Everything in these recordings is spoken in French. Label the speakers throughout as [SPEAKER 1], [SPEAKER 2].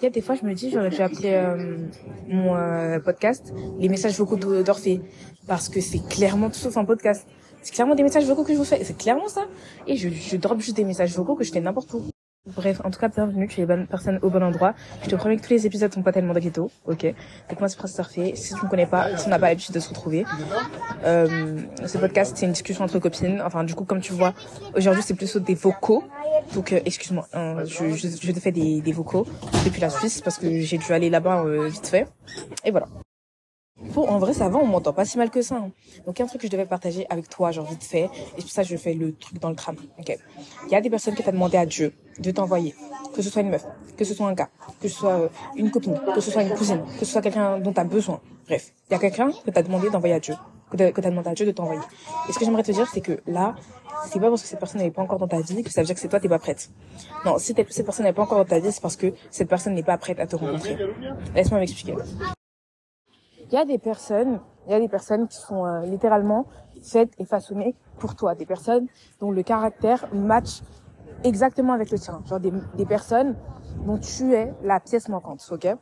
[SPEAKER 1] Il y a des fois, je me dis, j'aurais dû appeler euh, mon euh, podcast les messages vocaux d'Orphée. Parce que c'est clairement tout sauf un podcast. C'est clairement des messages vocaux que je vous fais. C'est clairement ça. Et je, je drop juste des messages vocaux que je fais n'importe où. Bref, en tout cas, bienvenue, tu es bonne personne au bon endroit. Je te promets que tous les épisodes sont pas tellement ghetto, ok? Donc moi, c'est Prince Surfé. Si tu me connais pas, si on n'a pas l'habitude de se retrouver, euh, ce podcast, c'est une discussion entre copines. Enfin, du coup, comme tu vois, aujourd'hui, c'est plutôt des vocaux. Donc, euh, excuse-moi, hein, je, je, je, te fais des, des vocaux depuis la Suisse parce que j'ai dû aller là-bas euh, vite fait. Et voilà. Pour, en vrai, ça va, on m'entend pas si mal que ça. Hein. Donc, il y a un truc que je devais partager avec toi, genre vite fait. Et pour ça, je fais le truc dans le tram. Ok. Il y a des personnes qui t'ont demandé à Dieu de t'envoyer. Que ce soit une meuf, que ce soit un gars, que ce soit euh, une copine, que ce soit une cousine, que ce soit quelqu'un dont t'as besoin. Bref. Il y a quelqu'un que t'as demandé d'envoyer à Dieu. Que t'as demandé à Dieu de t'envoyer. Et ce que j'aimerais te dire, c'est que là, c'est pas parce que cette personne n'est pas encore dans ta vie que ça veut dire que c'est toi t'es pas prête. Non, si cette personne n'est pas encore dans ta vie, c'est parce que cette personne n'est pas prête à te rencontrer. Laisse-moi m'expliquer. Il y a des personnes, il y a des personnes qui sont euh, littéralement faites et façonnées pour toi, des personnes dont le caractère match exactement avec le tien, genre des, des personnes dont tu es la pièce manquante, ok?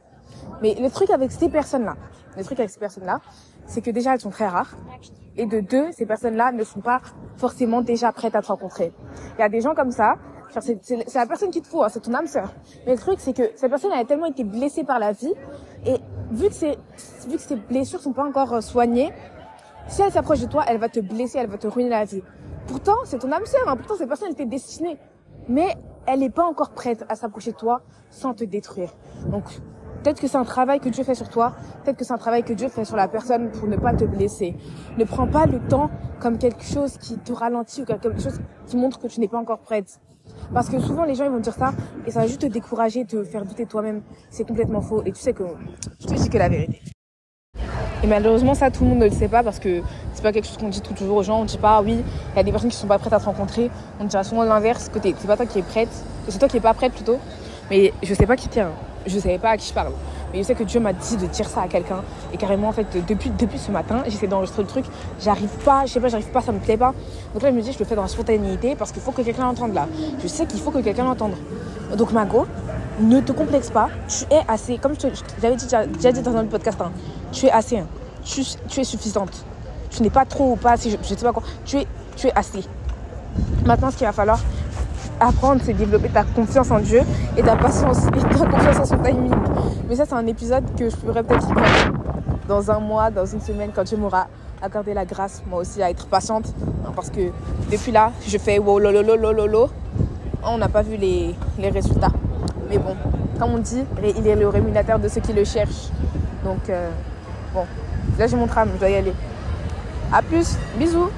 [SPEAKER 1] Mais le truc avec ces personnes-là, le truc avec ces personnes-là, c'est que déjà elles sont très rares et de deux, ces personnes-là ne sont pas forcément déjà prêtes à te rencontrer. Il y a des gens comme ça, c'est la personne qui te faut, hein, c'est ton âme sœur. Mais le truc, c'est que cette personne a tellement été blessée par la vie et vu que, c'est, vu que ses blessures sont pas encore euh, soignées, si elle s'approche de toi, elle va te blesser, elle va te ruiner la vie. Pourtant, c'est ton âme sœur, hein, pourtant cette personne était destinée. Mais elle n'est pas encore prête à s'approcher de toi sans te détruire. Donc, peut-être que c'est un travail que Dieu fait sur toi, peut-être que c'est un travail que Dieu fait sur la personne pour ne pas te blesser. Ne prends pas le temps comme quelque chose qui te ralentit ou quelque chose qui montre que tu n'es pas encore prête. Parce que souvent les gens ils vont dire ça et ça va juste te décourager, te faire douter toi-même. C'est complètement faux et tu sais que je te dis que la vérité. Et malheureusement ça tout le monde ne le sait pas parce que c'est pas quelque chose qu'on dit toujours aux gens. On dit pas oui, il y a des personnes qui sont pas prêtes à te rencontrer. On dira souvent l'inverse, que c'est pas toi qui es prête, c'est toi qui es pas prête plutôt. Mais je sais pas qui tient. Je savais pas à qui je parle. Mais je sais que Dieu m'a dit de dire ça à quelqu'un. Et carrément, en fait, depuis, depuis ce matin, j'essaie d'enregistrer le truc. J'arrive pas, je sais pas, j'arrive pas, ça me plaît pas. Donc là, je me dis, je le fais dans la spontanéité parce qu'il faut que quelqu'un l'entende là. Je sais qu'il faut que quelqu'un l'entende. Donc, Mago, ne te complexe pas. Tu es assez, comme j'avais dit, déjà dit dans un podcast, hein, tu es assez. Hein. Tu, tu, es suffisante. Tu n'es pas trop ou pas assez, je, je sais pas quoi. Tu es, tu es assez. Maintenant, ce qu'il va falloir, apprendre, c'est développer ta confiance en Dieu et ta patience et ta confiance en son timing. Mais ça, c'est un épisode que je pourrais peut-être dans un mois, dans une semaine, quand Dieu m'aura accordé la grâce, moi aussi, à être patiente. Parce que depuis là, je fais wow, lolo. On n'a pas vu les, les résultats. Mais bon, comme on dit, il est le rémunérateur de ceux qui le cherchent. Donc, euh, bon, là j'ai mon tram, je dois y aller. A plus, bisous